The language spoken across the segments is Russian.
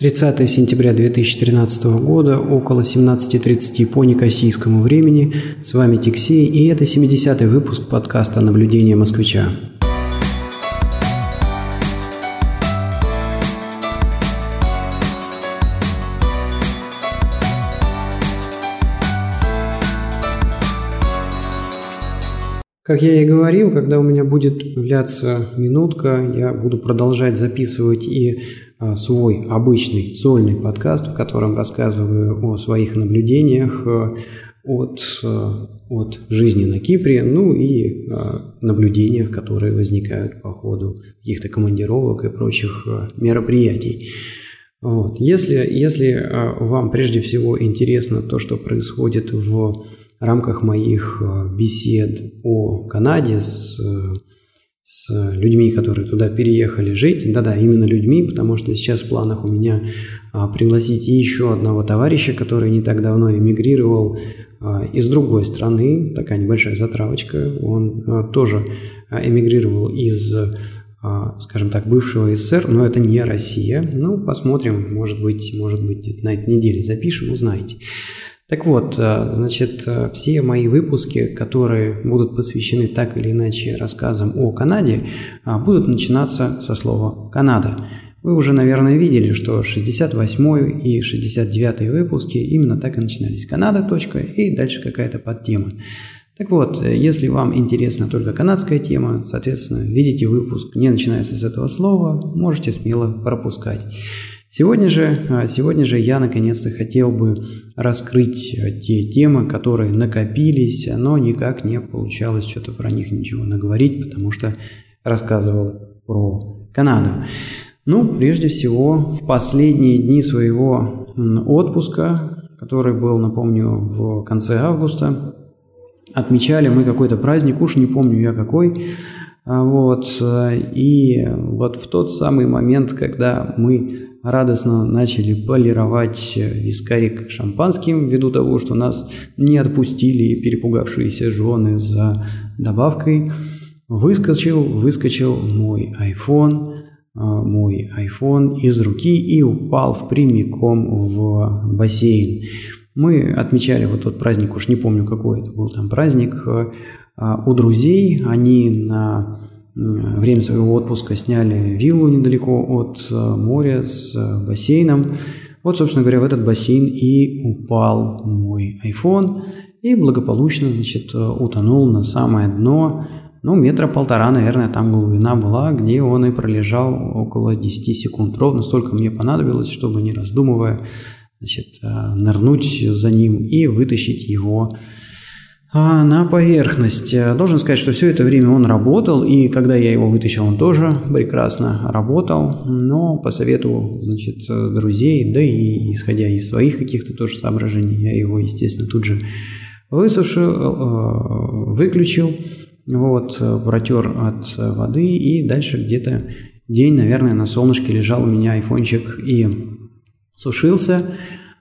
30 сентября 2013 года, около 17.30 по некосийскому времени. С вами Тиксей, и это 70-й выпуск подкаста «Наблюдение москвича». Как я и говорил, когда у меня будет появляться минутка, я буду продолжать записывать и свой обычный сольный подкаст, в котором рассказываю о своих наблюдениях а, от, а, от жизни на Кипре, ну и наблюдениях, которые возникают по ходу каких-то командировок и прочих мероприятий. Вот. Если, если вам прежде всего интересно то, что происходит в рамках моих э, бесед о Канаде с, с людьми, которые туда переехали жить. Да-да, именно людьми, потому что сейчас в планах у меня а, пригласить еще одного товарища, который не так давно эмигрировал а, из другой страны. Такая небольшая затравочка. Он а, тоже эмигрировал из скажем так, бывшего СССР, но это не Россия. Ну, посмотрим, может быть, может быть, на этой неделе запишем, узнаете. Так вот, э, значит, э, все мои выпуски, которые будут посвящены так или иначе рассказам о Канаде, э, будут начинаться со слова «Канада». Вы уже, наверное, видели, что 68 и 69 выпуски именно так и начинались. Канада, точка, и дальше какая-то подтема. Так вот, если вам интересна только канадская тема, соответственно, видите выпуск не начинается с этого слова, можете смело пропускать. Сегодня же, а, сегодня же я наконец-то хотел бы раскрыть а, те темы, которые накопились, но никак не получалось что-то про них ничего наговорить, потому что рассказывал про Канаду. Ну, прежде всего, в последние дни своего отпуска, который был, напомню, в конце августа, отмечали мы какой-то праздник, уж не помню я какой, а, вот, и вот в тот самый момент, когда мы радостно начали полировать вискарик шампанским, ввиду того, что нас не отпустили перепугавшиеся жены за добавкой. Выскочил, выскочил мой iPhone, а, мой iPhone из руки и упал в прямиком в бассейн. Мы отмечали вот тот праздник, уж не помню какой это был там праздник, а, у друзей. Они на время своего отпуска сняли виллу недалеко от э, моря с э, бассейном. Вот, собственно говоря, в этот бассейн и упал мой iPhone и благополучно, значит, э, утонул на самое дно. Ну, метра полтора, наверное, там глубина была, где он и пролежал около 10 секунд. Ровно столько мне понадобилось, чтобы, не раздумывая, значит, нырнуть за ним и вытащить его а на поверхность. Должен сказать, что все это время он работал, и когда я его вытащил, он тоже прекрасно работал, но по совету, значит, друзей, да и исходя из своих каких-то тоже соображений, я его, естественно, тут же высушил, э, выключил, вот, протер от воды, и дальше где-то день, наверное, на солнышке лежал у меня айфончик и сушился.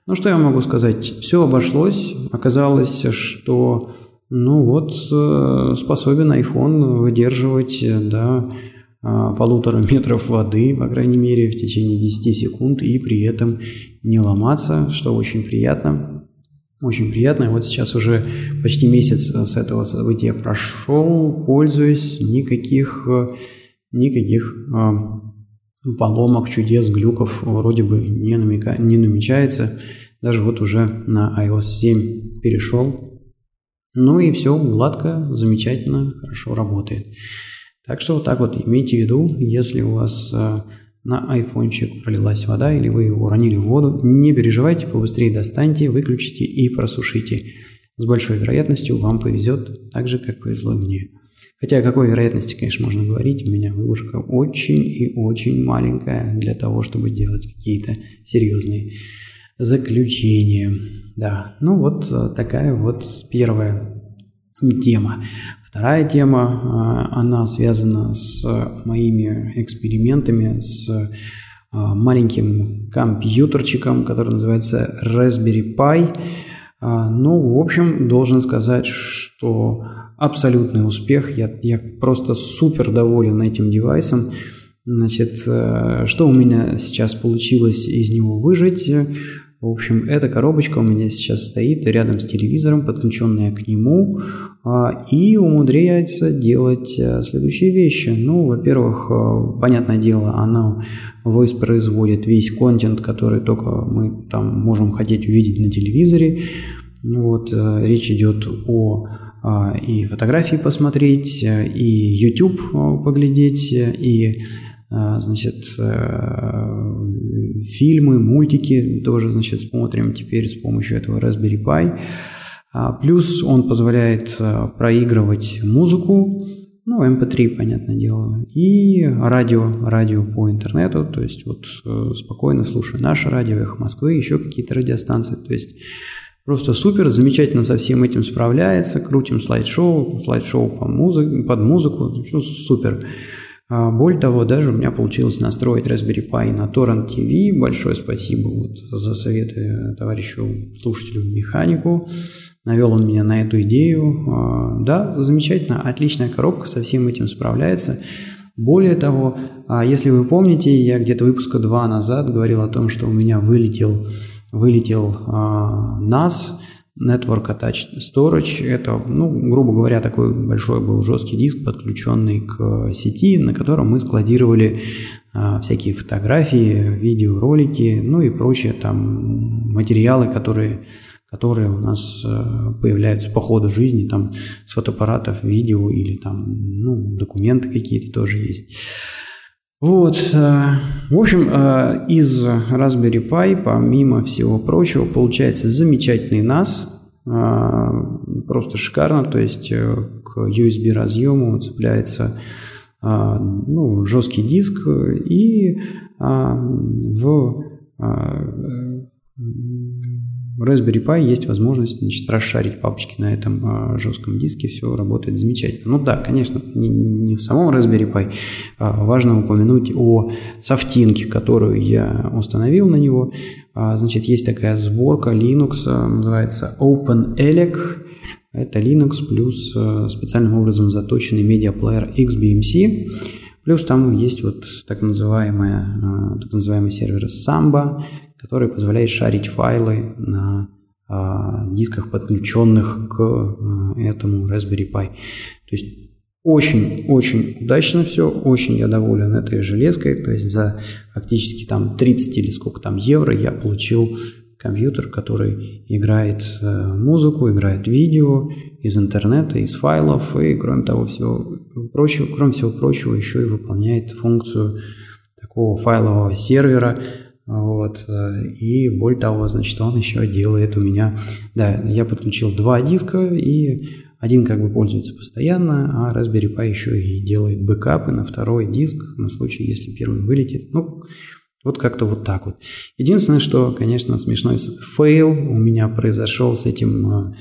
Ну, что я могу сказать? Все обошлось. Оказалось, что, ну вот, э, способен iPhone выдерживать, до а, полутора метров воды, по крайней мере, в течение 10 секунд, и при этом не ломаться, что очень приятно. Очень приятно. И вот сейчас уже почти месяц с этого события прошел, пользуюсь, никаких, никаких а, поломок, чудес, глюков вроде бы не, намека, не намечается. Даже вот уже на iOS 7 перешел. Ну и все гладко, замечательно, хорошо работает. Так что вот так вот имейте в виду, если у вас э, на айфончик пролилась вода или вы его уронили в воду, не переживайте, побыстрее достаньте, выключите и просушите. С большой вероятностью вам повезет так же, как повезло мне. Хотя о какой вероятности, конечно, можно говорить, у меня выборка очень и очень маленькая для того, чтобы делать какие-то серьезные заключение. Да, ну вот э, такая вот первая тема. Вторая тема, э, она связана с моими экспериментами, с э, маленьким компьютерчиком, который называется Raspberry Pi. Ну, в общем, должен сказать, что абсолютный успех. Я, я просто супер доволен этим девайсом. Значит, что у меня сейчас получилось из него выжить? В общем, эта коробочка у меня сейчас стоит рядом с телевизором, подключенная к нему, а, и умудряется делать э, следующие вещи. Ну, во-первых, э, понятное дело, она воспроизводит весь контент, который только мы там можем хотеть увидеть на телевизоре. Вот, э, речь идет о а, и фотографии посмотреть, и YouTube поглядеть, и значит, фильмы, мультики тоже, значит, смотрим теперь с помощью этого Raspberry Pi. А, плюс он позволяет э, проигрывать музыку, ну, MP3, эм понятное дело, и радио, радио по интернету, то есть вот э, спокойно слушаю наше радио, Эхо Москвы, еще какие-то радиостанции, то есть просто супер, замечательно со всем этим справляется, крутим слайд-шоу, слайд-шоу по музыке, под музыку, все супер. А, более того, даже у меня получилось настроить Raspberry Pi на Torrent TV. Большое спасибо вот за советы товарищу слушателю механику. Навел он меня на эту идею. А, да, замечательно, отличная коробка, со всем этим справляется. Более того, а, если вы помните, я где-то выпуска два назад говорил о том, что у меня вылетел, вылетел NAS, Network Attached Storage – это, ну, грубо говоря, такой большой был жесткий диск, подключенный к сети, на котором мы складировали а, всякие фотографии, видеоролики, ну и прочие там материалы, которые, которые у нас а, появляются по ходу жизни, там с фотоаппаратов, видео или там, ну, документы какие-то тоже есть. Вот, а, в общем, а, из Raspberry Pi, помимо всего прочего, получается замечательный NAS, а, просто шикарно, то есть э, к USB разъему цепляется ну, жесткий диск и в в Raspberry Pi есть возможность значит, расшарить папочки на этом э, жестком диске, все работает замечательно. Ну да, конечно, не, не в самом Raspberry Pi, а важно упомянуть о софтинке, которую я установил на него. А, значит, есть такая сборка Linux, называется OpenELEC. Это Linux плюс специальным образом заточенный медиаплеер XBMC. Плюс там есть вот так, называемая, э, так называемый сервер Samba, который позволяет шарить файлы на а, дисках, подключенных к а, этому Raspberry Pi. То есть очень-очень удачно все, очень я доволен этой железкой, то есть за фактически там 30 или сколько там евро я получил компьютер, который играет э, музыку, играет видео из интернета, из файлов, и кроме того всего прочего, кроме всего прочего, еще и выполняет функцию такого файлового сервера, вот. Э, и более того, значит, он еще делает у меня... Да, я подключил два диска, и один как бы пользуется постоянно, а Raspberry Pi еще и делает бэкапы на второй диск на случай, если первый вылетит. Ну, вот как-то вот так вот. Единственное, что, конечно, смешной fail у меня произошел с этим э,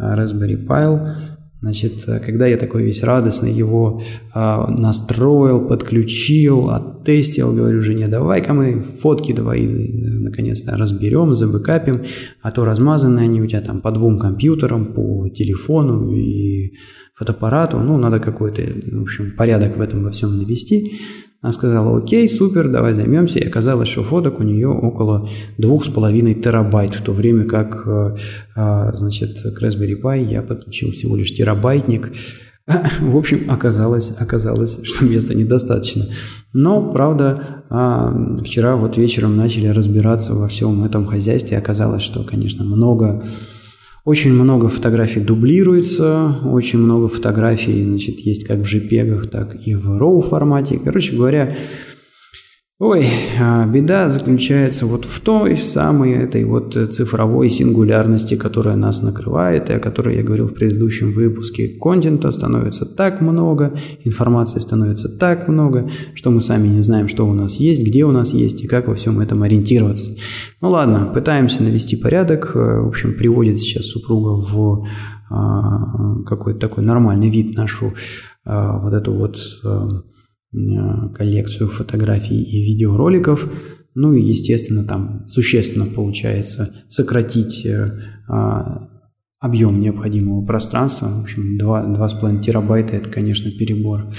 Raspberry Pi. Значит, когда я такой весь радостный его а, настроил, подключил, оттестил, говорю жене, давай-ка мы фотки давай э, наконец-то разберем, забэкапим, а то размазанные они у тебя там по двум компьютерам, по телефону и фотоаппарату, ну, надо какой-то, в общем, порядок в этом во всем навести. Она сказала, окей, супер, давай займемся. И оказалось, что фоток у нее около двух с половиной терабайт, в то время как, э, а, значит, к Raspberry Pi я подключил всего лишь терабайтник. В общем, оказалось, оказалось, что места недостаточно. Но, правда, а, вчера вот вечером начали разбираться во всем этом хозяйстве. Оказалось, что, конечно, много очень много фотографий дублируется, очень много фотографий, значит, есть как в JPEG, так и в RAW формате. Короче говоря, Ой, а, беда заключается вот в той самой этой вот цифровой сингулярности, которая нас накрывает, и о которой я говорил в предыдущем выпуске. Контента становится так много, информации становится так много, что мы сами не знаем, что у нас есть, где у нас есть и как во всем этом ориентироваться. Ну ладно, пытаемся навести порядок. В общем, приводит сейчас супруга в а, какой-то такой нормальный вид нашу а, вот эту вот Э, коллекцию фотографий и видеороликов. Ну и, естественно, там существенно получается сократить э, а, объем необходимого пространства. В общем, 2,5 терабайта – это, конечно, перебор.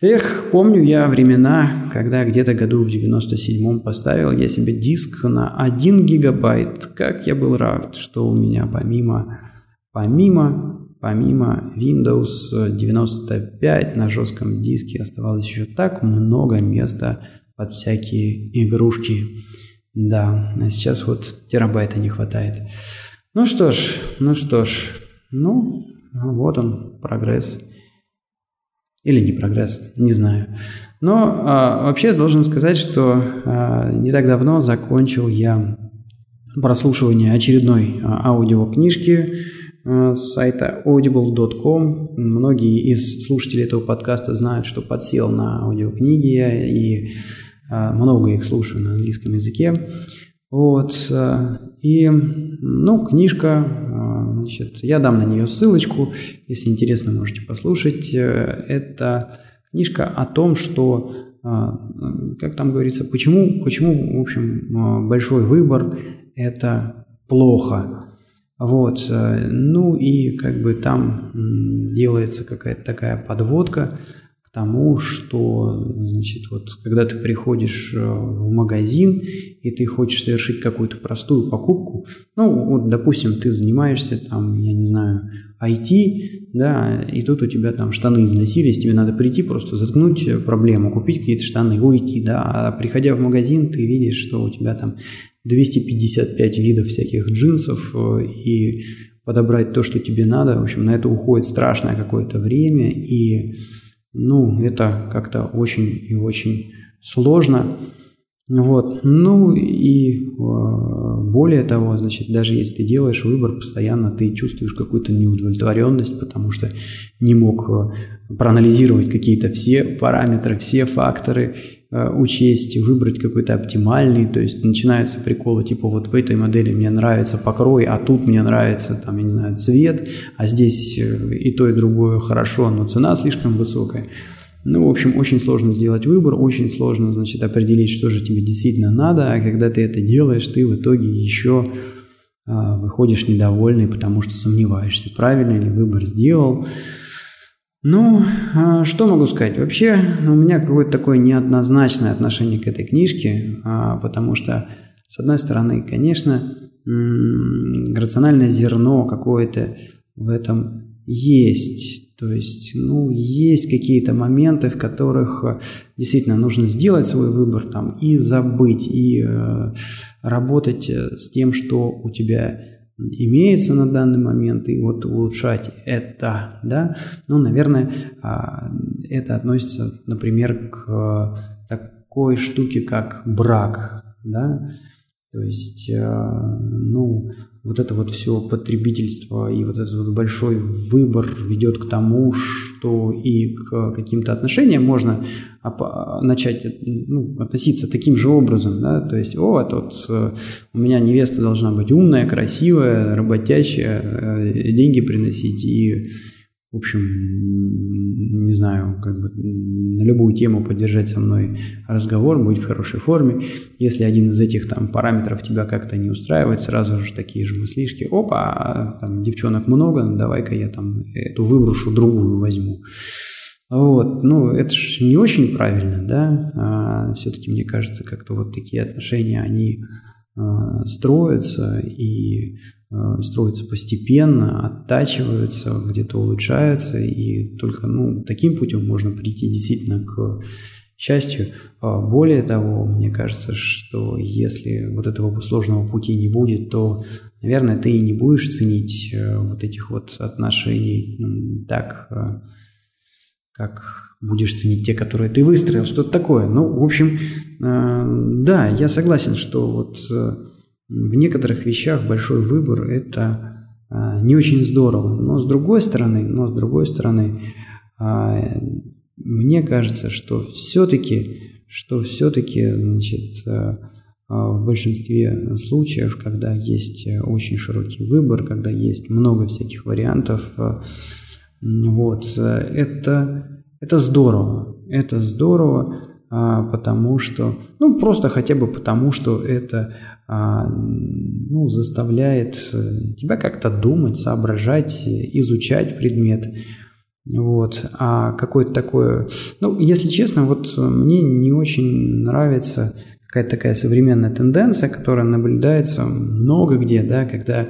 Эх, помню я времена, когда где-то году в 97-м поставил я себе диск на 1 гигабайт. Как я был рад, что у меня помимо, помимо, помимо Windows 95 на жестком диске оставалось еще так много места под всякие игрушки. Да, а сейчас вот терабайта не хватает. Ну что ж, ну что ж, ну вот он, прогресс. Или не прогресс, не знаю. Но а, вообще должен сказать, что а, не так давно закончил я прослушивание очередной а, аудиокнижки с сайта audible.com. Многие из слушателей этого подкаста знают, что подсел на аудиокниги и а, много их слушаю на английском языке. Вот. И, ну, книжка Значит, я дам на нее ссылочку, если интересно, можете послушать. Э, это книжка о том, что, как там говорится, почему, почему в общем, большой выбор – это плохо. Вот, э, ну и как бы там делается какая-то такая подводка – тому, что, значит, вот когда ты приходишь э, в магазин и ты хочешь совершить какую-то простую покупку, ну, вот, допустим, ты занимаешься там, я не знаю, IT, да, и тут у тебя там штаны износились, тебе надо прийти просто заткнуть проблему, купить какие-то штаны, уйти, да, а приходя в магазин, ты видишь, что у тебя там 255 видов всяких джинсов, э, и подобрать то, что тебе надо, в общем, на это уходит страшное какое-то время, и ну, это как-то очень и очень сложно. Вот. Ну и э, более того, значит, даже если ты делаешь выбор, постоянно ты чувствуешь какую-то неудовлетворенность, потому что не мог э, проанализировать какие-то все параметры, все факторы, Э, учесть, выбрать какой-то оптимальный, то есть начинаются приколы, типа вот в этой модели мне нравится покрой, а тут мне нравится, там, я не знаю, цвет, а здесь э, и то, и другое хорошо, но цена слишком высокая. Ну, в общем, очень сложно сделать выбор, очень сложно, значит, определить, что же тебе действительно надо, а когда ты это делаешь, ты в итоге еще а, выходишь недовольный, потому что сомневаешься, правильно ли выбор сделал, ну, а что могу сказать? Вообще у меня какое-то такое неоднозначное отношение к этой книжке, а, потому что, с одной стороны, конечно, рациональное зерно какое-то в этом есть. То есть, ну, есть какие-то моменты, в которых э, действительно нужно сделать свой выбор там и забыть, и э, работать э, с тем, что у тебя имеется на данный момент, и вот улучшать это, да, ну, наверное, а, это относится, например, к такой штуке, как брак, да, то есть, э, ну, вот это вот все потребительство и вот этот вот большой выбор ведет к тому, что и к каким-то отношениям можно начать ну, относиться таким же образом, да, то есть, о, а тут э, у меня невеста должна быть умная, красивая, работящая, э, деньги приносить и в общем, не знаю, как бы на любую тему поддержать со мной разговор, быть в хорошей форме. Если один из этих там параметров тебя как-то не устраивает, сразу же такие же мыслишки, опа, а там девчонок много, давай-ка я там эту выброшу, другую возьму. Вот, ну, это же не очень правильно, да, а все-таки мне кажется, как-то вот такие отношения, они а, строятся и строятся постепенно, оттачиваются, где-то улучшаются, и только ну, таким путем можно прийти действительно к счастью. А более того, мне кажется, что если вот этого сложного пути не будет, то, наверное, ты и не будешь ценить э, вот этих вот отношений так, э, как будешь ценить те, которые ты выстроил, что-то такое. Ну, в общем, да, я согласен, что вот в некоторых вещах большой выбор – это а, не очень здорово. Но с другой стороны, но с другой стороны, а, мне кажется, что все-таки, что все-таки, значит, а, в большинстве случаев, когда есть очень широкий выбор, когда есть много всяких вариантов, вот, это, это здорово. Это здорово, потому что, ну, просто хотя бы потому, что это ну, заставляет э, тебя как-то думать, соображать, изучать предмет. Вот. А какое-то такое... Ну, если честно, вот мне не очень нравится какая-то такая современная тенденция, которая наблюдается много где, да, когда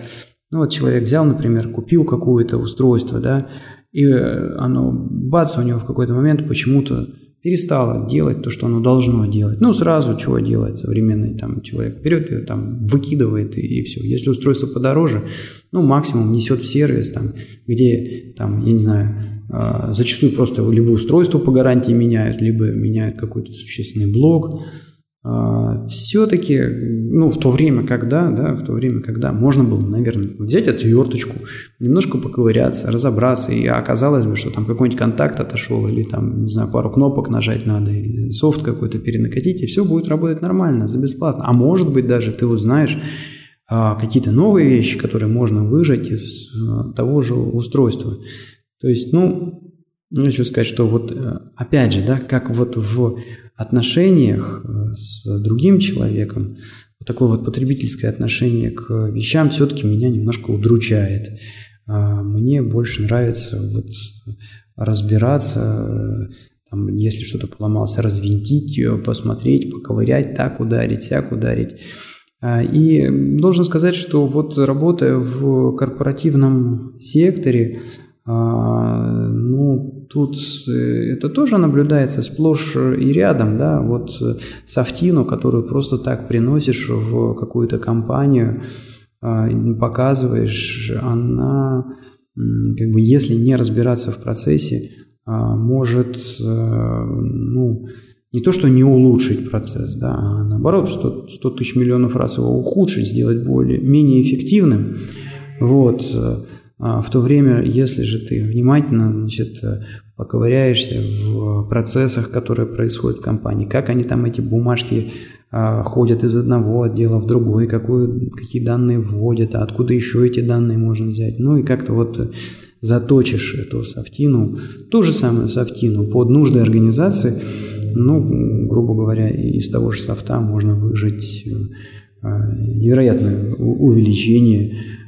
ну, вот человек взял, например, купил какое-то устройство, да, и оно, бац, у него в какой-то момент почему-то перестало делать то, что оно должно делать. Ну, сразу чего делает современный там, человек? Берет ее, там, выкидывает и, и все. Если устройство подороже, ну, максимум несет в сервис, там, где, там, я не знаю, э, зачастую просто либо устройство по гарантии меняют, либо меняют какой-то существенный блок, все-таки, ну, в то время, когда, да, в то время, когда можно было, наверное, взять отверточку, немножко поковыряться, разобраться, и оказалось бы, что там какой-нибудь контакт отошел, или там, не знаю, пару кнопок нажать надо, или софт какой-то перенакатить, и все будет работать нормально, за бесплатно. А может быть, даже ты узнаешь а, какие-то новые вещи, которые можно выжать из а, того же устройства. То есть, ну, ну, хочу сказать, что вот, э, опять же, да, как вот в отношениях э, с другим человеком, вот такое вот потребительское отношение к вещам все-таки меня немножко удручает. А, мне больше нравится вот разбираться, там, если что-то поломалось, развинтить, посмотреть, поковырять, так ударить, сяк ударить. А, и должен сказать, что вот работая в корпоративном секторе, а, ну, тут э, это тоже наблюдается сплошь и рядом, да, вот э, софтину, которую просто так приносишь в какую-то компанию, а, показываешь, она, как бы, если не разбираться в процессе, а, может, э, ну, не то, что не улучшить процесс, да, а наоборот, что 100 тысяч миллионов раз его ухудшить, сделать более, менее эффективным, вот, в то время, если же ты внимательно значит, поковыряешься в процессах, которые происходят в компании, как они там эти бумажки а, ходят из одного отдела в другой, какую, какие данные вводят, а откуда еще эти данные можно взять. Ну и как-то вот заточишь эту софтину, ту же самую софтину под нужды организации, ну, грубо говоря, из того же софта можно выжить а, невероятное увеличение а,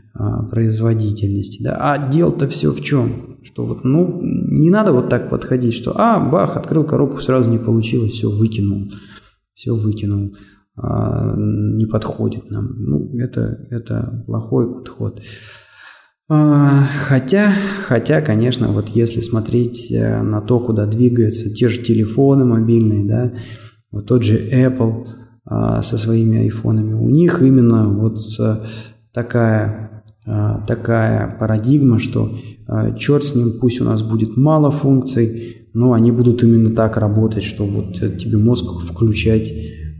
производительности. Да? А дело-то все в чем? Что вот, ну, не надо вот так подходить, что, а, бах, открыл коробку, сразу не получилось, все, выкинул, все выкинул, а, не подходит нам. Ну, это, это плохой подход. А, хотя, хотя, конечно, вот если смотреть э, на то, куда двигаются те же телефоны мобильные, да, вот тот же Apple а, со своими айфонами, у них именно вот э, такая а, такая парадигма, что а, черт с ним, пусть у нас будет мало функций, но они будут именно так работать, что вот тебе мозг включать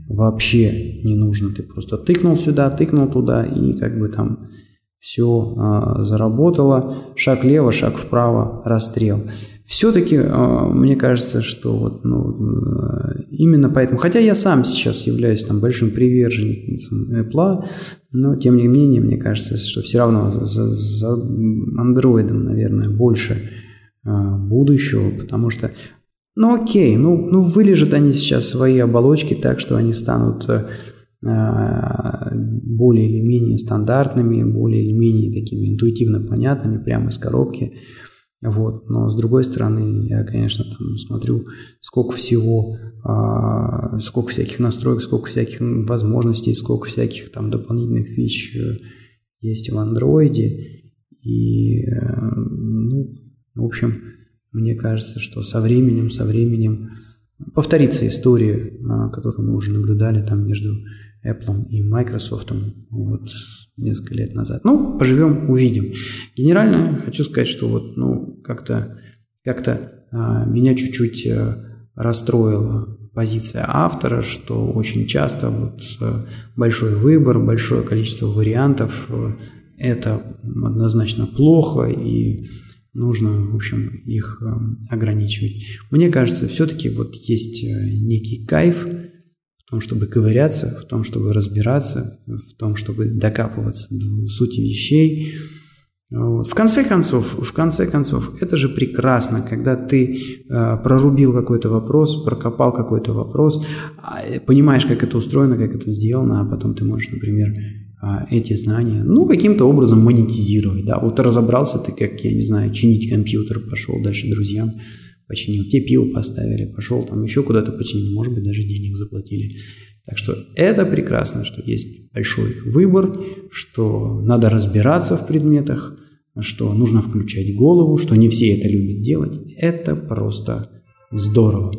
вообще не нужно. Ты просто тыкнул сюда, тыкнул туда, и как бы там все заработало. Шаг лево, шаг вправо, расстрел. Все-таки мне кажется, что вот, ну, именно поэтому, хотя я сам сейчас являюсь там большим приверженцем Apple, но, тем не менее, мне кажется, что все равно за, за андроидом, наверное, больше э, будущего, потому что, ну окей, ну, ну вылежат они сейчас свои оболочки так, что они станут э, более или менее стандартными, более или менее такими интуитивно понятными прямо из коробки. Вот. Но с другой стороны, я, конечно, там смотрю, сколько всего, э, сколько всяких настроек, сколько всяких возможностей, сколько всяких там дополнительных фич э, есть в андроиде. И, э, ну, в общем, мне кажется, что со временем, со временем повторится история, э, которую мы уже наблюдали там между Apple и Microsoft вот несколько лет назад. Ну, поживем, увидим. Генерально хочу сказать, что вот, ну, как-то как-то а, меня чуть-чуть а, расстроила позиция автора, что очень часто вот а, большой выбор, большое количество вариантов а, это однозначно плохо и нужно, в общем, их ограничивать. Мне кажется, все-таки вот есть некий кайф в том, чтобы ковыряться, в том, чтобы разбираться, в том, чтобы докапываться до сути вещей. Вот. В конце концов, в конце концов, это же прекрасно, когда ты э, прорубил какой-то вопрос, прокопал какой-то вопрос, э, понимаешь, как это устроено, как это сделано, а потом ты можешь, например, а, эти знания, ну, каким-то образом монетизировать, да, вот разобрался ты, как, я не знаю, чинить компьютер, пошел дальше друзьям, починил, тебе пиво поставили, пошел там еще куда-то починил, может быть, даже денег заплатили. Так что это прекрасно, что есть большой выбор, что надо разбираться в предметах, что нужно включать голову, что не все это любят делать. Это просто здорово.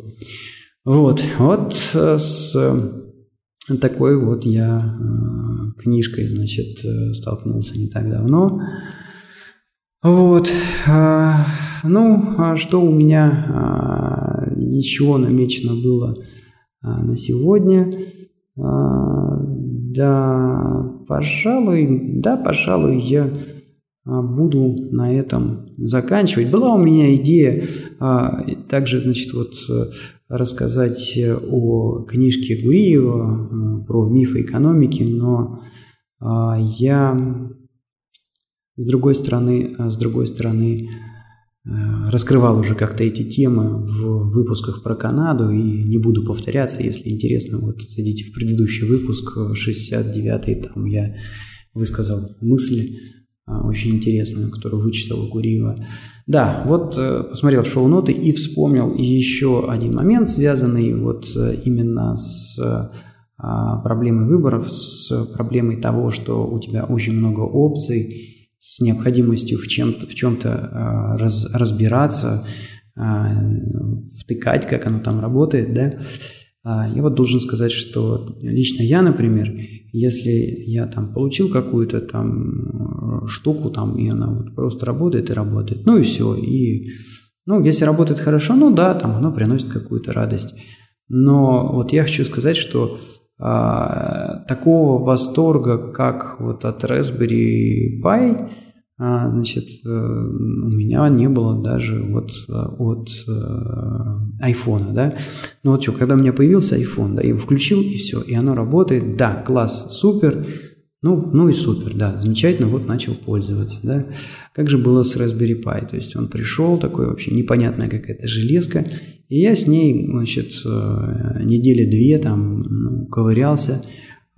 Вот, вот э, с такой вот я э, книжкой, значит, э, столкнулся не так давно. Вот. Ну, а что у меня а, еще намечено было на сегодня? Да, пожалуй, да, пожалуй, я буду на этом заканчивать. Была у меня идея также, значит, вот рассказать э, о книжке Гуриева э, про мифы экономики, но я с другой стороны, э, с другой стороны раскрывал уже как-то эти темы в выпусках про Канаду и не буду повторяться, если интересно, вот зайдите в предыдущий выпуск, 69-й, там я высказал мысли очень интересную, которую вычитал у Гуриева. Да, вот э, посмотрел шоу-ноты и вспомнил еще один момент, связанный вот э, именно с а, проблемой выборов, с проблемой того, что у тебя очень много опций, с необходимостью в, чем-то, в чем-то а, раз, разбираться, а, втыкать, как оно там работает, да. Я вот должен сказать, что лично я, например, если я там получил какую-то там э, штуку, там, и она вот просто работает и работает, ну и все. И, ну, если работает хорошо, ну да, там оно приносит какую-то радость. Но вот я хочу сказать, что а, такого восторга, как вот от Raspberry Pi, а, значит, э, у меня не было даже вот э, от э, айфона, да. Ну вот что, когда у меня появился iPhone, да, я его включил и все, и оно работает, да, класс, супер, ну, ну и супер, да, замечательно, вот начал пользоваться, да. Как же было с Raspberry Pi, то есть он пришел, такой вообще непонятная какая-то железка, и я с ней, значит, недели две там ну, ковырялся,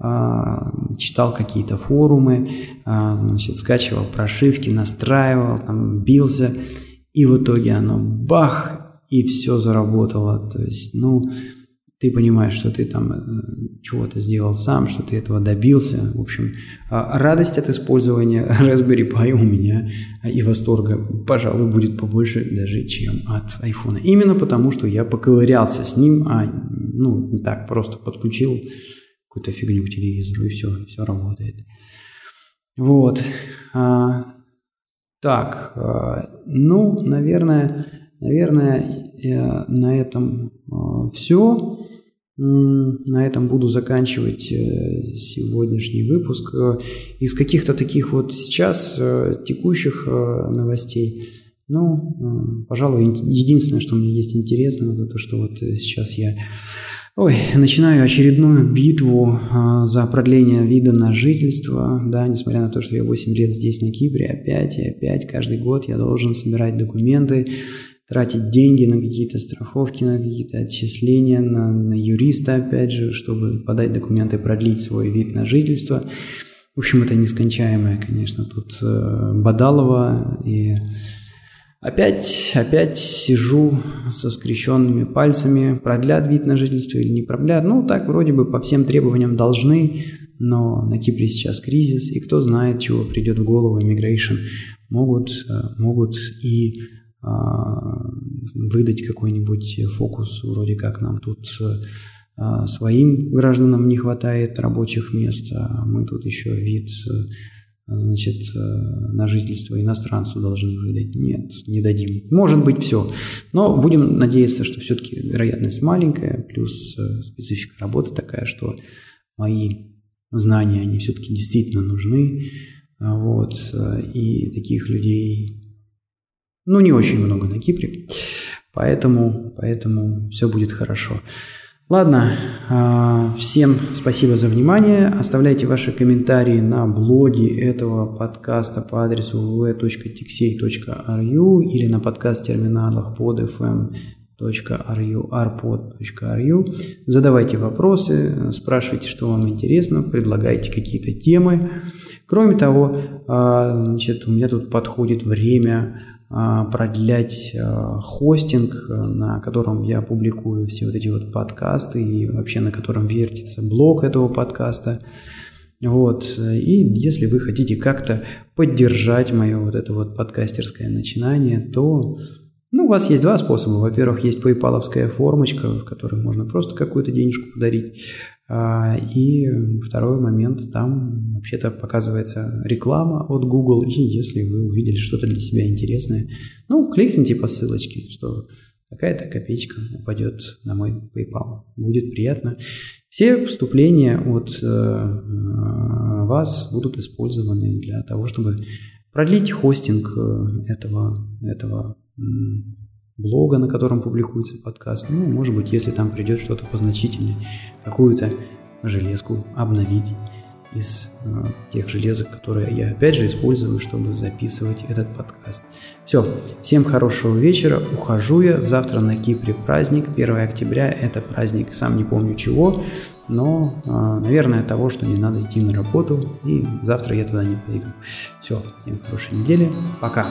а, читал какие-то форумы, а, значит, скачивал прошивки, настраивал, там, бился, и в итоге оно бах, и все заработало. То есть, ну, ты понимаешь, что ты там э, чего-то сделал сам, что ты этого добился. В общем, а, радость от использования Raspberry Pi у меня и восторга, пожалуй, будет побольше даже, чем от iPhone. Именно потому, что я поковырялся с ним, а ну, не так просто подключил какую-то фигню к телевизору, и все, все работает. Вот. А, так, а, ну, наверное, наверное, на этом а, все. На этом буду заканчивать э, сегодняшний выпуск. Из каких-то таких вот сейчас э, текущих э, новостей, ну, пожалуй, единственное, что мне есть интересно, это то, что вот сейчас я Ой, начинаю очередную битву э, за продление вида на жительство, да, несмотря на то, что я 8 лет здесь на Кипре, опять и опять каждый год я должен собирать документы, тратить деньги на какие-то страховки, на какие-то отчисления, на, на юриста, опять же, чтобы подать документы, продлить свой вид на жительство. В общем, это нескончаемое, конечно, тут э, Бадалова и Опять, опять сижу со скрещенными пальцами, продлят вид на жительство или не продлят. Ну, так вроде бы по всем требованиям должны, но на Кипре сейчас кризис, и кто знает, чего придет в голову immigration. Могут, э, могут и выдать какой-нибудь фокус, вроде как нам тут а, своим гражданам не хватает рабочих мест, а мы тут еще вид значит, э, на жительство иностранцу должны выдать. Нет, не дадим. Может быть, все. Но будем надеяться, что все-таки вероятность маленькая, плюс э, специфика работы такая, что мои знания, они все-таки действительно нужны. А вот. Э, и таких людей, ну, не очень много на Кипре. Поэтому, поэтому все будет хорошо. Ладно, а, всем спасибо за внимание. Оставляйте ваши комментарии на блоге этого подкаста по адресу www.tixey.ru или на подкаст-терминалах под fm.ru arpod.ru. Задавайте вопросы, спрашивайте, что вам интересно, предлагайте какие-то темы. Кроме того, а, значит, у меня тут подходит время продлять а, хостинг, на котором я публикую все вот эти вот подкасты и вообще на котором вертится блог этого подкаста. Вот. И если вы хотите как-то поддержать мое вот это вот подкастерское начинание, то ну, у вас есть два способа. Во-первых, есть PayPal формочка, в которой можно просто какую-то денежку подарить. А, и второй момент, там вообще-то показывается реклама от Google, и если вы увидели что-то для себя интересное, ну, кликните по ссылочке, что какая-то копеечка упадет на мой PayPal. Будет приятно. Все поступления от э, э, вас будут использованы для того, чтобы продлить хостинг э, этого, этого блога, на котором публикуется подкаст. Ну, может быть, если там придет что-то позначительное, какую-то железку обновить из э, тех железок, которые я опять же использую, чтобы записывать этот подкаст. Все, всем хорошего вечера, ухожу я, завтра на Кипре праздник, 1 октября, это праздник, сам не помню чего, но, э, наверное, того, что не надо идти на работу, и завтра я туда не пойду. Все, всем хорошей недели, пока.